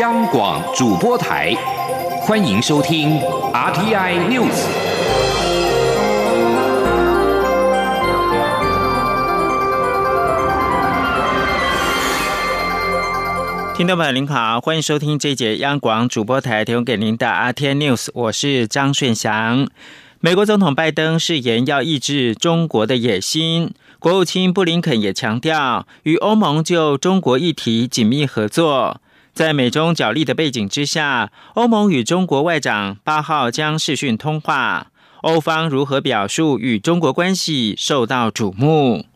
央广主播台，欢迎收听 RTI News。听众朋友您好，欢迎收听这节央广主播台提供给您的 RTI News，我是张顺祥。美国总统拜登誓言要抑制中国的野心，国务卿布林肯也强调与欧盟就中国议题紧密合作。在美中角力的背景之下，欧盟与中国外长八号将视讯通话，欧方如何表述与中国关系受到瞩目。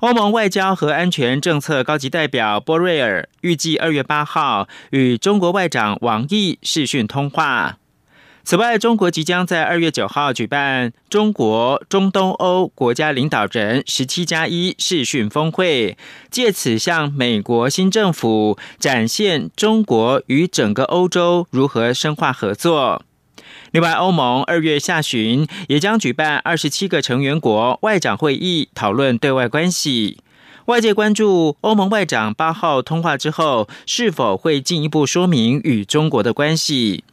欧盟外交和安全政策高级代表波瑞尔预计二月八号与中国外长王毅视讯通话。此外，中国即将在二月九号举办中国中东欧国家领导人十七加一视讯峰会，借此向美国新政府展现中国与整个欧洲如何深化合作。另外，欧盟二月下旬也将举办二十七个成员国外长会议，讨论对外关系。外界关注欧盟外长八号通话之后，是否会进一步说明与中国的关系。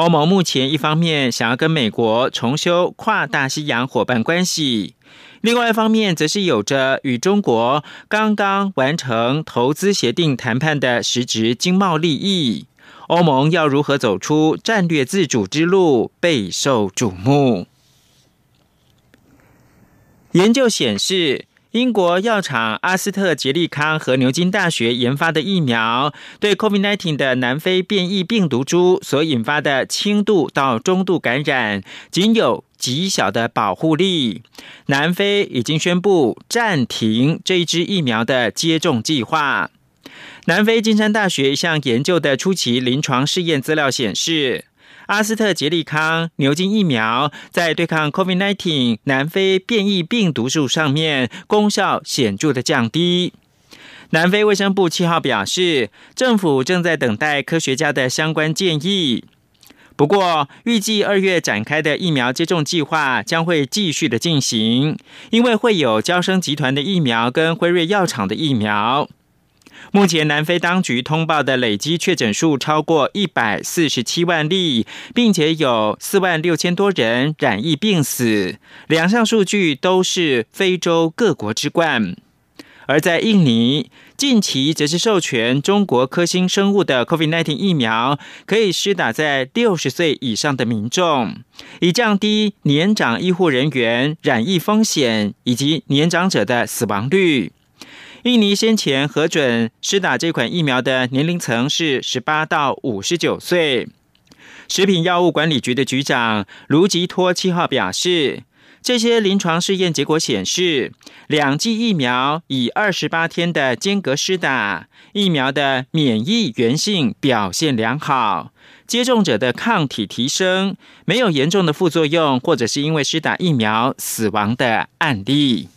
欧盟目前一方面想要跟美国重修跨大西洋伙伴关系，另外一方面则是有着与中国刚刚完成投资协定谈判的实质经贸利益。欧盟要如何走出战略自主之路，备受瞩目。研究显示。英国药厂阿斯特捷利康和牛津大学研发的疫苗，对 COVID-19 的南非变异病毒株所引发的轻度到中度感染，仅有极小的保护力。南非已经宣布暂停这一支疫苗的接种计划。南非金山大学一项研究的初期临床试验资料显示。阿斯特捷利康牛津疫苗在对抗 COVID-19 南非变异病毒株上面功效显著的降低。南非卫生部七号表示，政府正在等待科学家的相关建议。不过，预计二月展开的疫苗接种计划将会继续的进行，因为会有交生集团的疫苗跟辉瑞药厂的疫苗。目前，南非当局通报的累积确诊数超过一百四十七万例，并且有四万六千多人染疫病死，两项数据都是非洲各国之冠。而在印尼，近期则是授权中国科兴生物的 COVID-19 疫苗，可以施打在六十岁以上的民众，以降低年长医护人员染疫风险以及年长者的死亡率。印尼先前核准施打这款疫苗的年龄层是十八到五十九岁。食品药物管理局的局长卢吉托七号表示，这些临床试验结果显示，两剂疫苗以二十八天的间隔施打，疫苗的免疫原性表现良好，接种者的抗体提升，没有严重的副作用，或者是因为施打疫苗死亡的案例。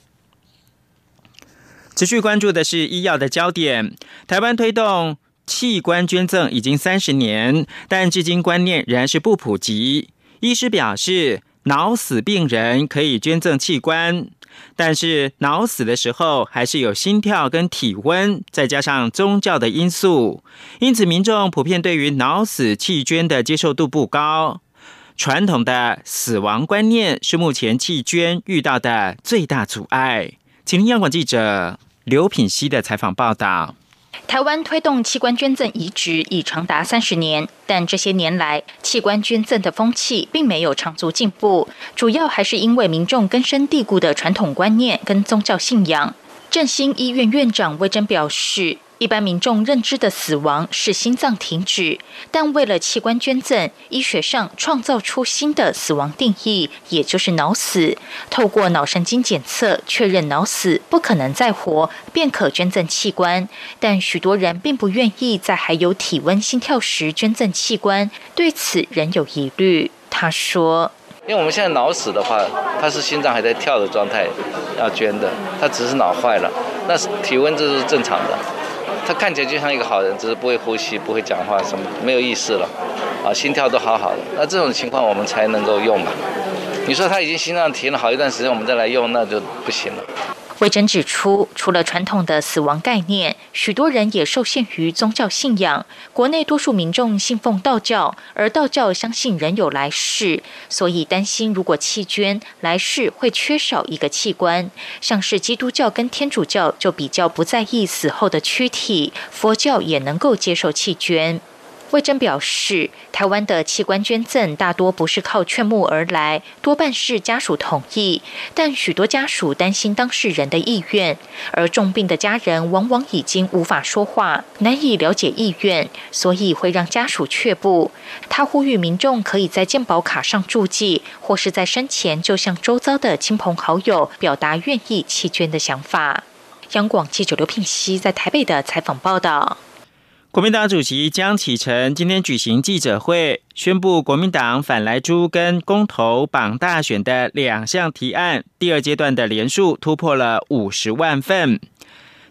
持续关注的是医药的焦点。台湾推动器官捐赠已经三十年，但至今观念仍然是不普及。医师表示，脑死病人可以捐赠器官，但是脑死的时候还是有心跳跟体温，再加上宗教的因素，因此民众普遍对于脑死弃捐的接受度不高。传统的死亡观念是目前弃捐遇到的最大阻碍。请听央广记者刘品熙的采访报道。台湾推动器官捐赠移植已长达三十年，但这些年来器官捐赠的风气并没有长足进步，主要还是因为民众根深蒂固的传统观念跟宗教信仰。振兴医院院长魏征表示。一般民众认知的死亡是心脏停止，但为了器官捐赠，医学上创造出新的死亡定义，也就是脑死。透过脑神经检测确认脑死不可能再活，便可捐赠器官。但许多人并不愿意在还有体温、心跳时捐赠器官，对此仍有疑虑。他说：“因为我们现在脑死的话，他是心脏还在跳的状态要捐的，他只是脑坏了，那体温这是正常的。”他看起来就像一个好人，只是不会呼吸、不会讲话，什么没有意识了，啊，心跳都好好的。那这种情况我们才能够用嘛？你说他已经心脏停了好一段时间，我们再来用，那就不行了。魏征指出，除了传统的死亡概念，许多人也受限于宗教信仰。国内多数民众信奉道教，而道教相信人有来世，所以担心如果弃捐，来世会缺少一个器官。像是基督教跟天主教就比较不在意死后的躯体，佛教也能够接受弃捐。魏征表示，台湾的器官捐赠大多不是靠劝募而来，多半是家属同意。但许多家属担心当事人的意愿，而重病的家人往往已经无法说话，难以了解意愿，所以会让家属却步。他呼吁民众可以在健保卡上注记，或是在生前就向周遭的亲朋好友表达愿意弃捐的想法。央广记者刘聘熙在台北的采访报道。国民党主席江启臣今天举行记者会，宣布国民党反来猪跟公投绑大选的两项提案，第二阶段的连数突破了五十万份。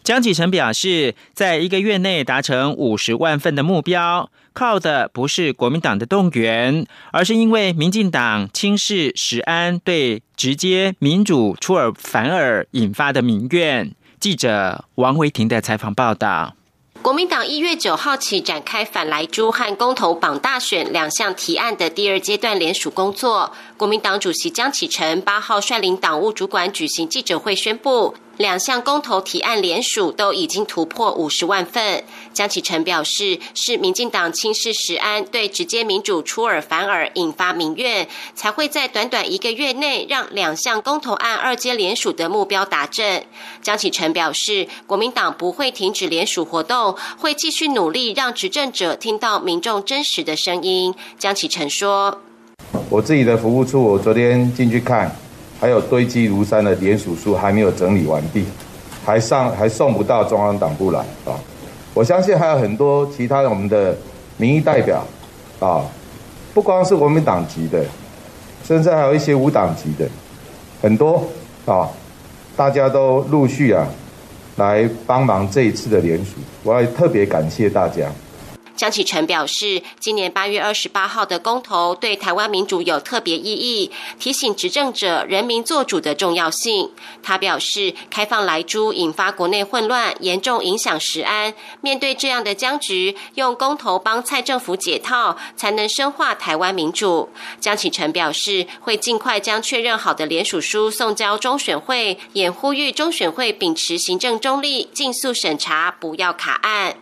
江启臣表示，在一个月内达成五十万份的目标，靠的不是国民党的动员，而是因为民进党轻视石安对直接民主出尔反尔引发的民怨。记者王维婷的采访报道。国民党一月九号起展开反莱猪和公投榜大选两项提案的第二阶段联署工作。国民党主席江启臣八号率领党务主管举行记者会，宣布。两项公投提案联署都已经突破五十万份。江启臣表示，是民进党轻视实安，对直接民主出尔反尔，引发民怨，才会在短短一个月内让两项公投案二阶联署的目标达阵。江启臣表示，国民党不会停止联署活动，会继续努力让执政者听到民众真实的声音。江启臣说：“我自己的服务处，我昨天进去看。”还有堆积如山的联署书还没有整理完毕，还上还送不到中央党部来啊！我相信还有很多其他的我们的民意代表啊，不光是国民党籍的，甚至还有一些无党籍的，很多啊，大家都陆续啊来帮忙这一次的联署，我要特别感谢大家。江启臣表示，今年八月二十八号的公投对台湾民主有特别意义，提醒执政者人民做主的重要性。他表示，开放来猪引发国内混乱，严重影响食安。面对这样的僵局，用公投帮蔡政府解套，才能深化台湾民主。江启臣表示，会尽快将确认好的联署书送交中选会，也呼吁中选会秉持行政中立，尽速审查，不要卡案。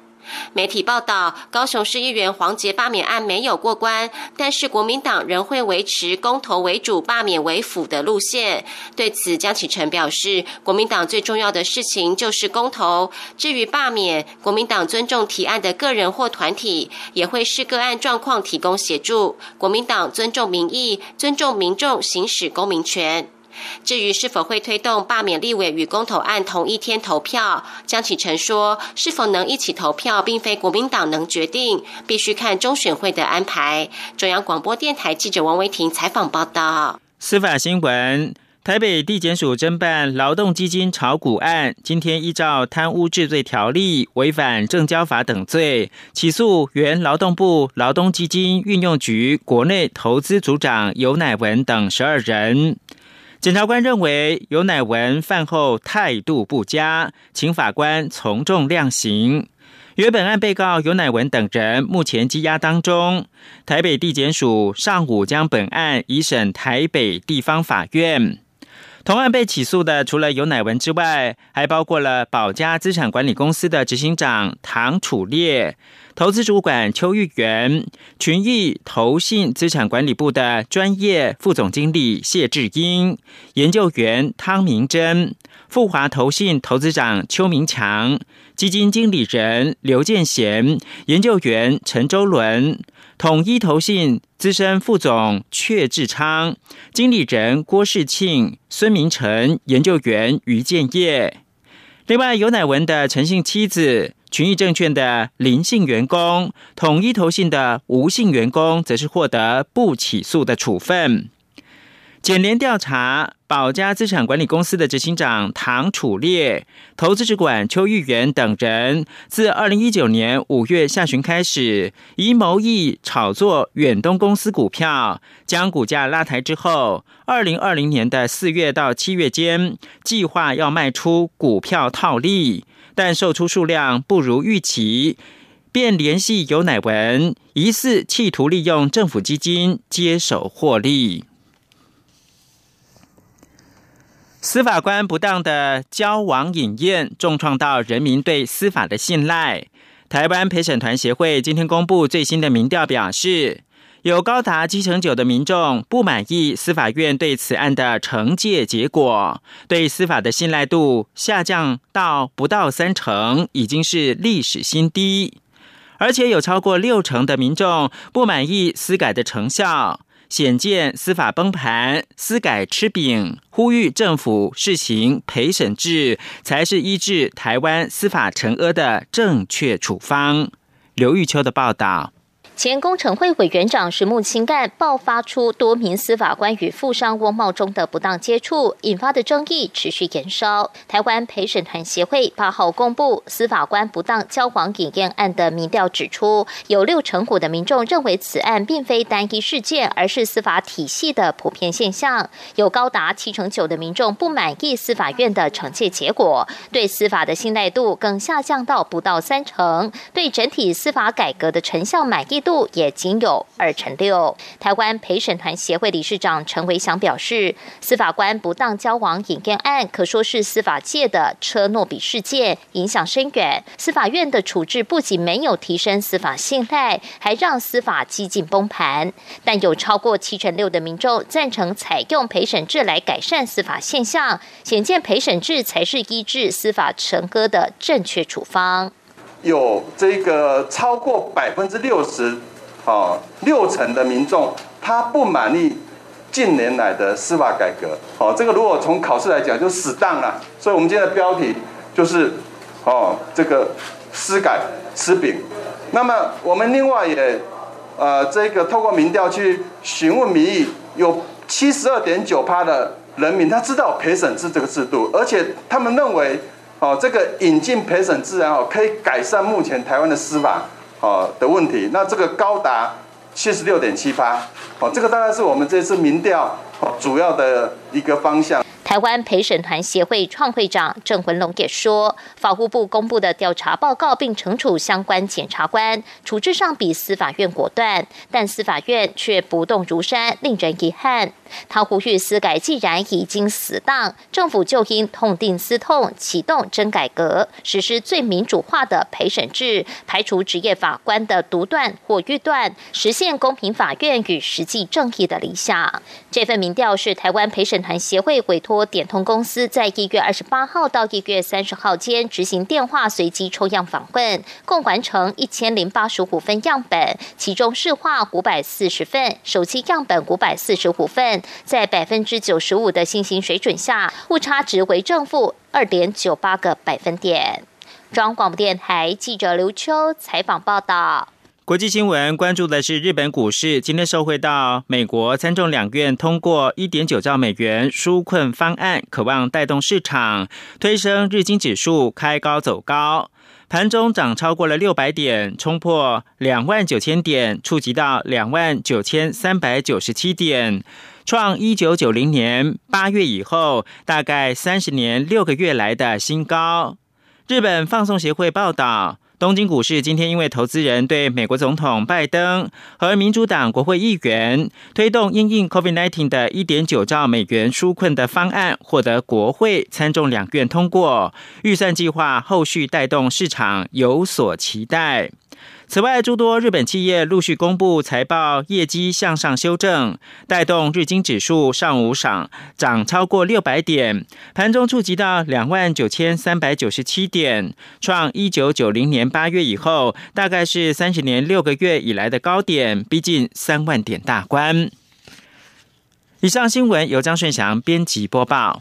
媒体报道，高雄市议员黄杰罢免案没有过关，但是国民党仍会维持公投为主、罢免为辅的路线。对此，江启臣表示，国民党最重要的事情就是公投。至于罢免，国民党尊重提案的个人或团体，也会视个案状况提供协助。国民党尊重民意，尊重民众行使公民权。至于是否会推动罢免立委与公投案同一天投票，江启臣说，是否能一起投票，并非国民党能决定，必须看中选会的安排。中央广播电台记者王维婷采访报道。司法新闻：台北地检署侦办劳动基金炒股案，今天依照贪污治罪条例、违反证交法等罪，起诉原劳动部劳动基金运用局国内投资组长尤乃文等十二人。检察官认为尤乃文饭后态度不佳，请法官从重量刑。原本案被告尤乃文等人目前羁押当中，台北地检署上午将本案移审台北地方法院。同案被起诉的除了尤乃文之外，还包括了保家资产管理公司的执行长唐楚烈。投资主管邱玉元、群益投信资产管理部的专业副总经理谢志英、研究员汤明珍、富华投信投资长邱明强、基金经理人刘建贤、研究员陈周伦、统一投信资深副总阙志昌、经理人郭世庆、孙明成、研究员于建业。另外，尤乃文的陈姓妻子。群益证券的林姓员工，统一投信的吴姓员工，则是获得不起诉的处分。检联调查保家资产管理公司的执行长唐楚烈、投资主管邱玉元等人，自二零一九年五月下旬开始，以谋易炒作远东公司股票，将股价拉抬之后，二零二零年的四月到七月间，计划要卖出股票套利，但售出数量不如预期，便联系尤乃文，疑似企图利用政府基金接手获利。司法官不当的交往引宴，重创到人民对司法的信赖。台湾陪审团协会今天公布最新的民调，表示有高达七成九的民众不满意司法院对此案的惩戒结果，对司法的信赖度下降到不到三成，已经是历史新低。而且有超过六成的民众不满意司改的成效。显见司法崩盘，司改吃饼，呼吁政府试行陪审制，才是医治台湾司法沉疴的正确处方。刘玉秋的报道。前工程会委员长石木清干爆发出多名司法官与富商翁茂中的不当接触，引发的争议持续延烧。台湾陪审团协会八号公布司法官不当交往引验案的民调指出，有六成五的民众认为此案并非单一事件，而是司法体系的普遍现象。有高达七成九的民众不满意司法院的惩戒结果，对司法的信赖度更下降到不到三成，对整体司法改革的成效满意度。也仅有二成六。台湾陪审团协会理事长陈维祥表示，司法官不当交往引荐案可说是司法界的车诺比事件，影响深远。司法院的处置不仅没有提升司法信赖，还让司法几近崩盘。但有超过七成六的民众赞成采用陪审制来改善司法现象，显见陪审制才是医治司法成歌的正确处方。有这个超过百分之六十，啊，六成的民众他不满意近年来的司法改革，哦，这个如果从考试来讲就死当了。所以，我们今天的标题就是，哦，这个司改吃饼。那么，我们另外也，呃，这个透过民调去询问民意，有七十二点九趴的人民他知道陪审制这个制度，而且他们认为。哦，这个引进陪审自然哦，可以改善目前台湾的司法哦的问题。那这个高达七十六点七八，哦，这个大概是我们这次民调哦主要的一个方向。台湾陪审团协会创会长郑文龙也说，法务部公布的调查报告并惩处相关检察官，处置上比司法院果断，但司法院却不动如山，令人遗憾。他呼吁司改既然已经死当，政府就应痛定思痛，启动真改革，实施最民主化的陪审制，排除职业法官的独断或预断，实现公平法院与实际正义的理想。这份民调是台湾陪审团协会委托点通公司在一月二十八号到一月三十号间执行电话随机抽样访问，共完成一千零八十五份样本，其中市话五百四十份，手机样本五百四十五份。在百分之九十五的信心水准下，误差值为正负二点九八个百分点。中央广播电台记者刘秋采访报道。国际新闻关注的是日本股市，今天受惠到美国参众两院通过一点九兆美元纾困方案，渴望带动市场，推升日经指数开高走高。盘中涨超过了六百点，冲破两万九千点，触及到两万九千三百九十七点，创一九九零年八月以后大概三十年六个月来的新高。日本放送协会报道。东京股市今天因为投资人对美国总统拜登和民主党国会议员推动因应 COVID-19 的一点九兆美元纾困的方案获得国会参众两院通过，预算计划后续带动市场有所期待。此外，诸多日本企业陆续公布财报，业绩向上修正，带动日经指数上午涨涨超过六百点，盘中触及到两万九千三百九十七点，创一九九零年八月以后，大概是三十年六个月以来的高点，逼近三万点大关。以上新闻由张顺祥编辑播报。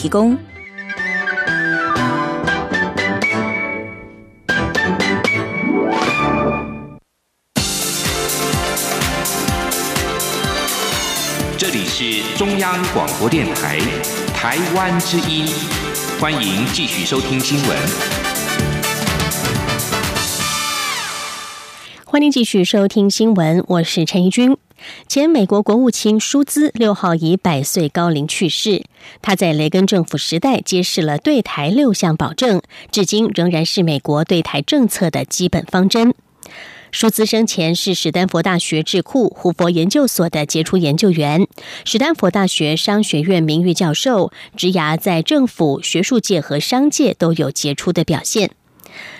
提供。这里是中央广播电台台湾之音，欢迎继续收听新闻。欢迎继续收听新闻，我是陈怡君。前美国国务卿舒兹六号以百岁高龄去世。他在雷根政府时代揭示了对台六项保证，至今仍然是美国对台政策的基本方针。舒兹生前是史丹佛大学智库胡佛研究所的杰出研究员，史丹佛大学商学院名誉教授，职涯在政府、学术界和商界都有杰出的表现。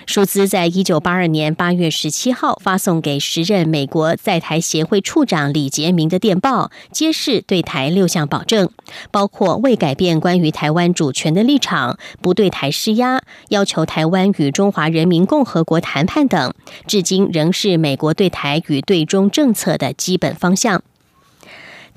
舒兹在一九八二年八月十七号发送给时任美国在台协会处长李杰明的电报，揭示对台六项保证，包括未改变关于台湾主权的立场，不对台施压，要求台湾与中华人民共和国谈判等，至今仍是美国对台与对中政策的基本方向。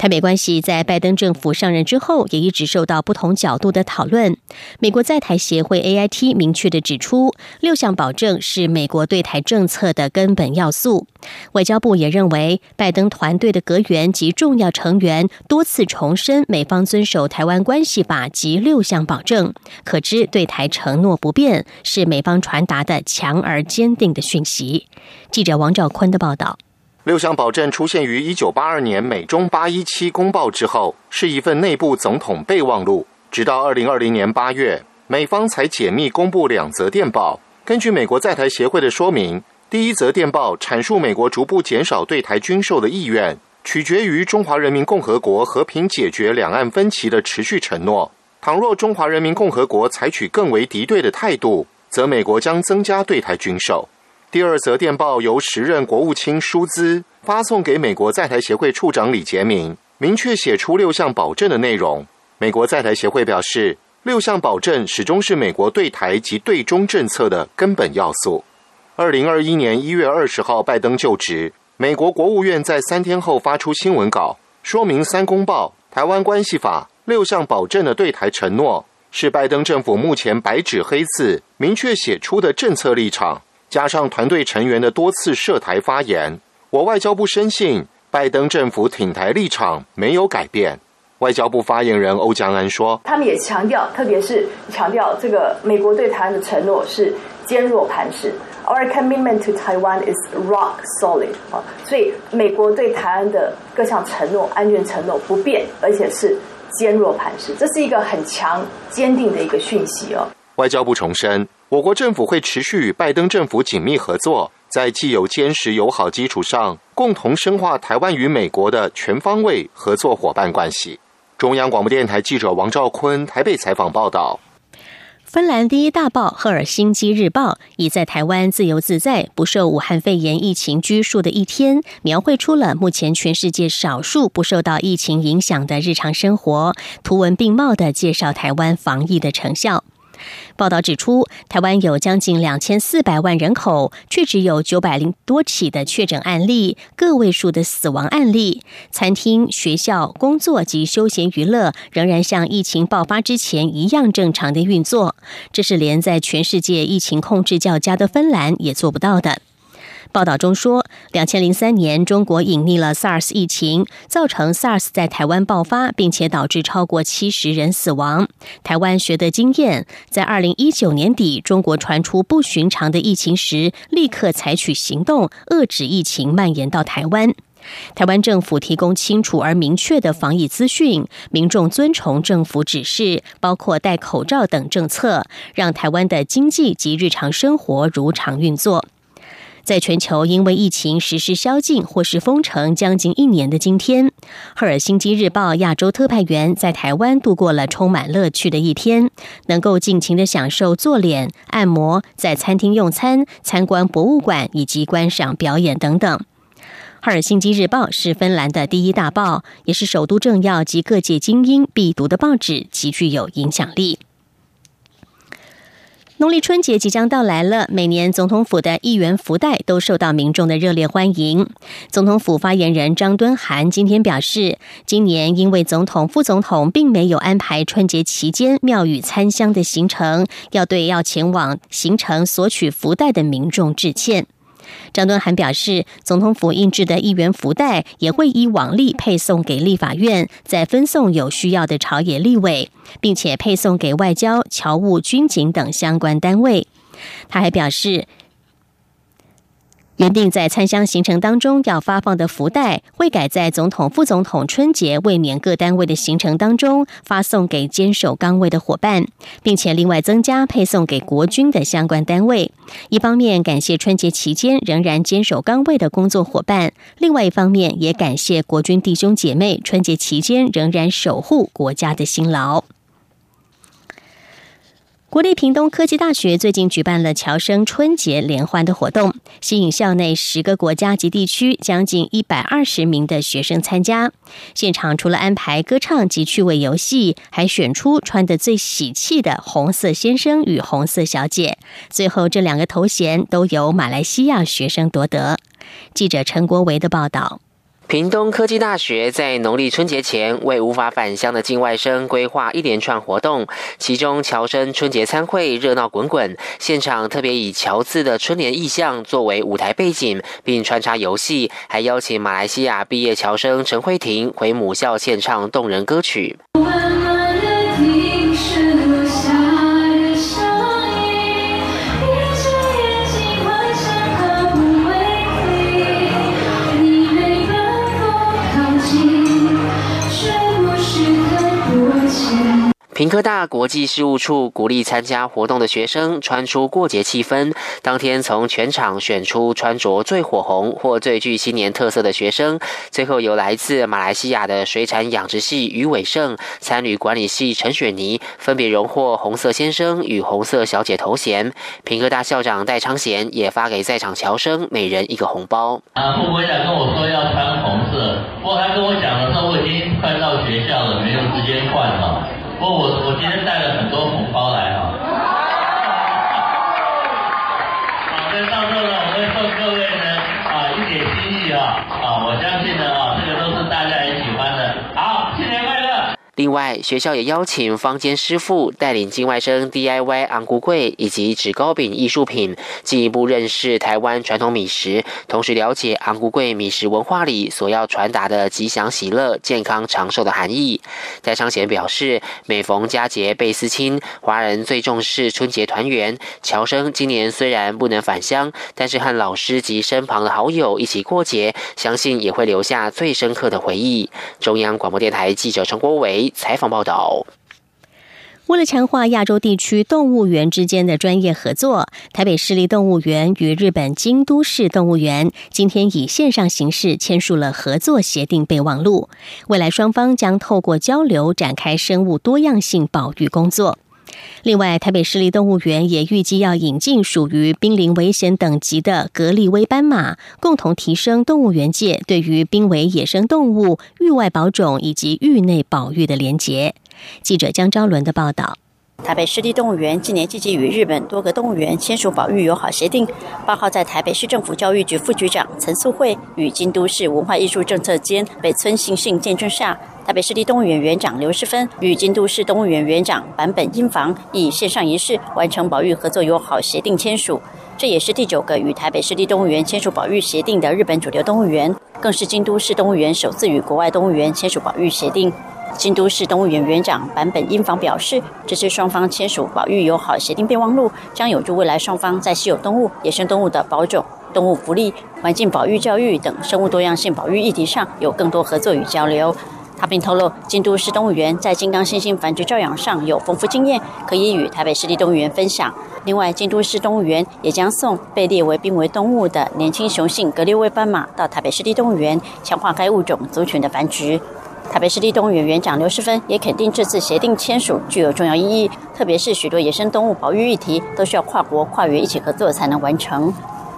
台美关系在拜登政府上任之后，也一直受到不同角度的讨论。美国在台协会 AIT 明确的指出，六项保证是美国对台政策的根本要素。外交部也认为，拜登团队的阁员及重要成员多次重申美方遵守台湾关系法及六项保证，可知对台承诺不变，是美方传达的强而坚定的讯息。记者王兆坤的报道。六项保证出现于一九八二年美中八一七公报之后，是一份内部总统备忘录。直到二零二零年八月，美方才解密公布两则电报。根据美国在台协会的说明，第一则电报阐述美国逐步减少对台军售的意愿，取决于中华人民共和国和平解决两岸分歧的持续承诺。倘若中华人民共和国采取更为敌对的态度，则美国将增加对台军售。第二则电报由时任国务卿舒兹发送给美国在台协会处长李杰明，明确写出六项保证的内容。美国在台协会表示，六项保证始终是美国对台及对中政策的根本要素。二零二一年一月二十号，拜登就职，美国国务院在三天后发出新闻稿，说明《三公报》《台湾关系法》六项保证的对台承诺，是拜登政府目前白纸黑字明确写出的政策立场。加上团队成员的多次涉台发言，我外交部深信拜登政府挺台立场没有改变。外交部发言人欧江安说：“他们也强调，特别是强调这个美国对台湾的承诺是坚若磐石，Our commitment to Taiwan is rock solid。啊，所以美国对台湾的各项承诺、安全承诺不变，而且是坚若磐石，这是一个很强、坚定的一个讯息哦。”外交部重申。我国政府会持续与拜登政府紧密合作，在既有坚实友好基础上，共同深化台湾与美国的全方位合作伙伴关系。中央广播电台记者王兆坤台北采访报道。芬兰第一大报《赫尔辛基日报》以在台湾自由自在、不受武汉肺炎疫情拘束的一天，描绘出了目前全世界少数不受到疫情影响的日常生活，图文并茂的介绍台湾防疫的成效。报道指出，台湾有将近两千四百万人口，却只有九百零多起的确诊案例，个位数的死亡案例。餐厅、学校、工作及休闲娱乐仍然像疫情爆发之前一样正常的运作，这是连在全世界疫情控制较佳的芬兰也做不到的。报道中说，两千零三年中国隐匿了 SARS 疫情，造成 SARS 在台湾爆发，并且导致超过七十人死亡。台湾学得经验，在二零一九年底中国传出不寻常的疫情时，立刻采取行动，遏制疫情蔓延到台湾。台湾政府提供清楚而明确的防疫资讯，民众遵从政府指示，包括戴口罩等政策，让台湾的经济及日常生活如常运作。在全球因为疫情实施宵禁或是封城将近一年的今天，赫尔辛基日报亚洲特派员在台湾度过了充满乐趣的一天，能够尽情的享受做脸、按摩，在餐厅用餐、参观博物馆以及观赏表演等等。赫尔辛基日报是芬兰的第一大报，也是首都政要及各界精英必读的报纸，极具有影响力。农历春节即将到来了，每年总统府的一元福袋都受到民众的热烈欢迎。总统府发言人张敦涵今天表示，今年因为总统、副总统并没有安排春节期间庙宇参香的行程，要对要前往行程索取福袋的民众致歉。张敦涵表示，总统府印制的一元福袋也会依往例配送给立法院，再分送有需要的朝野立委，并且配送给外交、侨务、军警等相关单位。他还表示。原定在参香行程当中要发放的福袋，会改在总统、副总统春节卫冕各单位的行程当中发送给坚守岗位的伙伴，并且另外增加配送给国军的相关单位。一方面感谢春节期间仍然坚守岗位的工作伙伴，另外一方面也感谢国军弟兄姐妹春节期间仍然守护国家的辛劳。国立屏东科技大学最近举办了侨生春节联欢的活动，吸引校内十个国家及地区将近一百二十名的学生参加。现场除了安排歌唱及趣味游戏，还选出穿得最喜气的红色先生与红色小姐。最后，这两个头衔都由马来西亚学生夺得。记者陈国维的报道。屏东科技大学在农历春节前为无法返乡的境外生规划一连串活动，其中侨生春节参会热闹滚滚，现场特别以侨字的春联意象作为舞台背景，并穿插游戏，还邀请马来西亚毕业侨生陈慧婷回母校献唱动人歌曲。平科大国际事务处鼓励参加活动的学生穿出过节气氛。当天从全场选出穿着最火红或最具新年特色的学生，最后由来自马来西亚的水产养殖系于伟胜、参旅管理系陈雪妮分别荣获红色先生与红色小姐头衔。平科大校长戴昌贤也发给在场侨生每人一个红包。啊，副会长跟我说要穿红色，不过他跟我讲的时候我已经快到学校了，没有时间换了。不过我我今天带了很多红包来哈，好，所以到时候呢，我会送各位呢啊一点心意啊啊，我相信呢啊，这个都是大家很喜欢的。好，新年快乐。另外，学校也邀请坊间师傅带领境外生 DIY 昂菇柜以及纸糕饼艺术品，进一步认识台湾传统米食，同时了解昂古柜米食文化里所要传达的吉祥喜乐、健康长寿的含义。戴昌贤表示，每逢佳节倍思亲，华人最重视春节团圆。乔生今年虽然不能返乡，但是和老师及身旁的好友一起过节，相信也会留下最深刻的回忆。中央广播电台记者陈国伟。采访报道。为了强化亚洲地区动物园之间的专业合作，台北市立动物园与日本京都市动物园今天以线上形式签署了合作协定备忘录。未来双方将透过交流展开生物多样性保育工作。另外，台北市立动物园也预计要引进属于濒临危险等级的格利威斑马，共同提升动物园界对于濒危野生动物域外保种以及域内保育的连结。记者江昭伦的报道。台北市立动物园今年积极与日本多个动物园签署保育友好协定。八号在台北市政府教育局副局长陈素慧与京都市文化艺术政策监北村行信见证下，台北市立动物园园长刘世芬与京都市动物园园长坂本英房以线上仪式完成保育合作友好协定签署。这也是第九个与台北市立动物园签署保育协定的日本主流动物园，更是京都市动物园首次与国外动物园签署保育协定。京都市动物园园长坂本英房表示，这次双方签署保育友好协定备忘录，将有助未来双方在稀有动物、野生动物的保种、动物福利、环境保育、教育等生物多样性保育议题上有更多合作与交流。他并透露，京都市动物园在金刚猩猩繁殖照养上有丰富经验，可以与台北市立动物园分享。另外，京都市动物园也将送被列为濒危动物的年轻雄性格列威斑马到台北市立动物园，强化该物种族群的繁殖。台北市立动物园园长刘世芬也肯定这次协定签署具有重要意义，特别是许多野生动物保育议题都需要跨国跨园一起合作才能完成。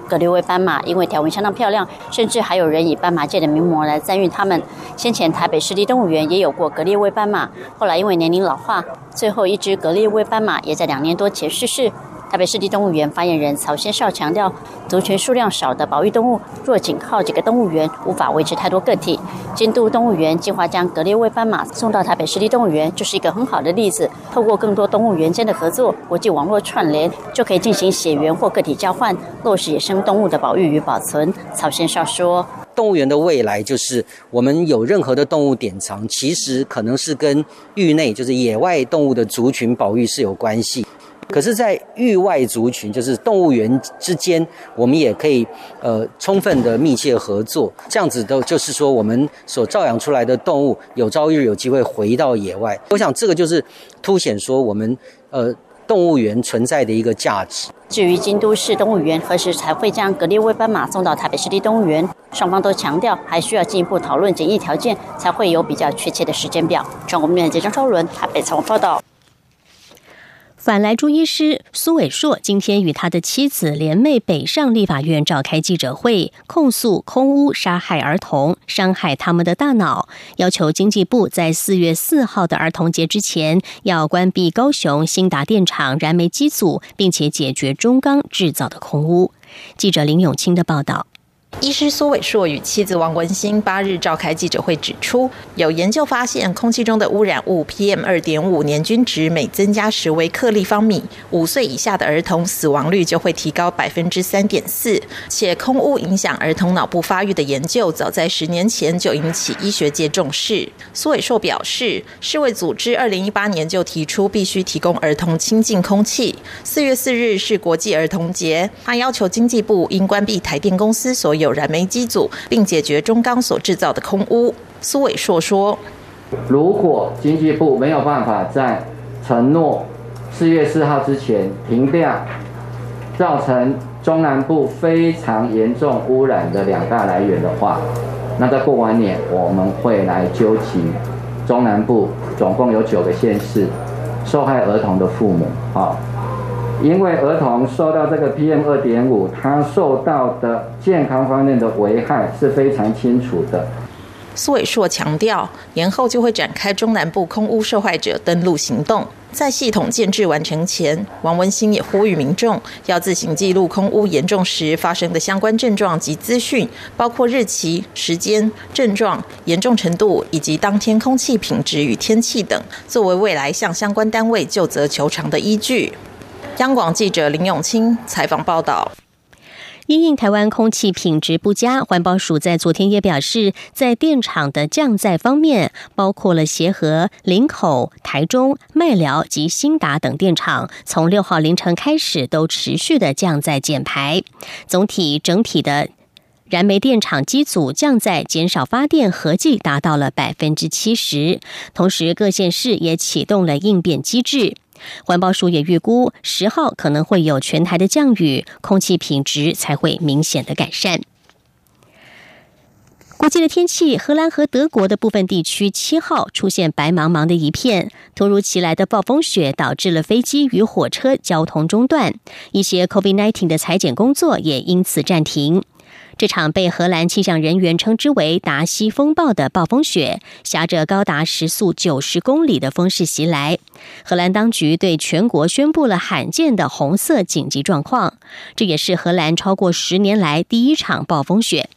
格列威斑马因为条纹相当漂亮，甚至还有人以斑马界的名模来赞誉它们。先前台北市立动物园也有过格列威斑马，后来因为年龄老化，最后一只格列威斑马也在两年多前逝世。台北市立动物园发言人曹先少强调，族群数量少的保育动物，若仅靠几个动物园，无法维持太多个体。京都动物园计划将格列威斑马送到台北市立动物园，就是一个很好的例子。透过更多动物园间的合作，国际网络串联，就可以进行血缘或个体交换，落实野生动物的保育与保存。曹先少说：“动物园的未来就是我们有任何的动物典藏，其实可能是跟域内，就是野外动物的族群保育是有关系。”可是，在域外族群，就是动物园之间，我们也可以呃充分的密切合作，这样子都就是说，我们所照养出来的动物有朝一日有机会回到野外。我想，这个就是凸显说我们呃动物园存在的一个价值。至于京都市动物园何时才会将格列威斑马送到台北市立动物园，双方都强调还需要进一步讨论检疫条件，才会有比较确切的时间表。中国面记者张超伦台北采访报道。反来朱医师苏伟硕今天与他的妻子联袂北上立法院召开记者会，控诉空屋杀害儿童，伤害他们的大脑，要求经济部在四月四号的儿童节之前要关闭高雄新达电厂燃煤机组，并且解决中钢制造的空屋。记者林永清的报道。医师苏伟硕与妻子王文兴八日召开记者会，指出有研究发现，空气中的污染物 PM 二点五年均值每增加十微克立方米，五岁以下的儿童死亡率就会提高百分之三点四。且空污影响儿童脑部发育的研究，早在十年前就引起医学界重视。苏伟硕表示，世卫组织二零一八年就提出必须提供儿童清净空气。四月四日是国际儿童节，他要求经济部应关闭台电公司所有。有燃煤机组，并解决中钢所制造的空污。苏伟硕说：“如果经济部没有办法在承诺四月四号之前停掉造成中南部非常严重污染的两大来源的话，那在过完年我们会来纠集中南部总共有九个县市受害儿童的父母啊。”因为儿童受到这个 PM 二点五，他受到的健康方面的危害是非常清楚的。苏伟硕强调，年后就会展开中南部空屋受害者登录行动，在系统建制完成前，王文兴也呼吁民众要自行记录空屋严重时发生的相关症状及资讯，包括日期、时间、症状严重程度以及当天空气品质与天气等，作为未来向相关单位就责求偿的依据。央广记者林永清采访报道：因应台湾空气品质不佳，环保署在昨天也表示，在电厂的降载方面，包括了协和、林口、台中、麦寮及新达等电厂，从六号凌晨开始都持续的降载减排，总体整体的燃煤电厂机组降载减少发电合计达到了百分之七十，同时各县市也启动了应变机制。环保署也预估，十号可能会有全台的降雨，空气品质才会明显的改善。国际的天气，荷兰和德国的部分地区七号出现白茫茫的一片，突如其来的暴风雪导致了飞机与火车交通中断，一些 COVID-19 的裁剪工作也因此暂停。这场被荷兰气象人员称之为“达西风暴”的暴风雪，挟着高达时速九十公里的风势袭来。荷兰当局对全国宣布了罕见的红色紧急状况，这也是荷兰超过十年来第一场暴风雪。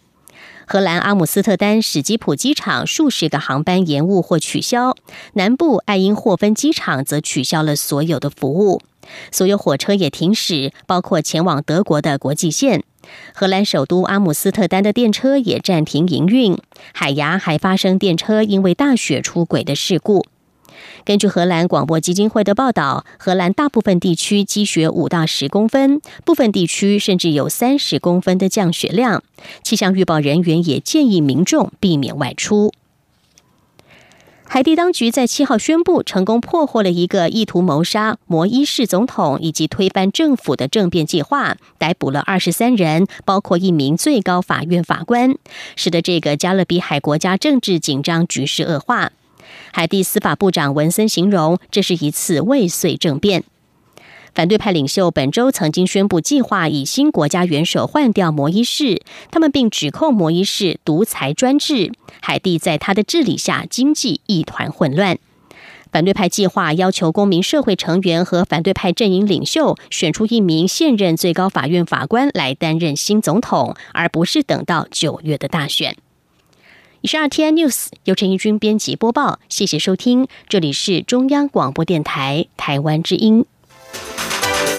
荷兰阿姆斯特丹史基普机场数十个航班延误或取消，南部爱因霍芬机场则取消了所有的服务，所有火车也停驶，包括前往德国的国际线。荷兰首都阿姆斯特丹的电车也暂停营运，海牙还发生电车因为大雪出轨的事故。根据荷兰广播基金会的报道，荷兰大部分地区积雪五到十公分，部分地区甚至有三十公分的降雪量。气象预报人员也建议民众避免外出。海地当局在七号宣布，成功破获了一个意图谋杀摩伊士总统以及推翻政府的政变计划，逮捕了二十三人，包括一名最高法院法官，使得这个加勒比海国家政治紧张局势恶化。海地司法部长文森形容，这是一次未遂政变。反对派领袖本周曾经宣布计划以新国家元首换掉摩伊士，他们并指控摩伊士独裁专制，海地在他的治理下经济一团混乱。反对派计划要求公民社会成员和反对派阵营领袖选出一名现任最高法院法官来担任新总统，而不是等到九月的大选。以上 T N News 由陈义军编辑播报，谢谢收听，这里是中央广播电台台湾之音。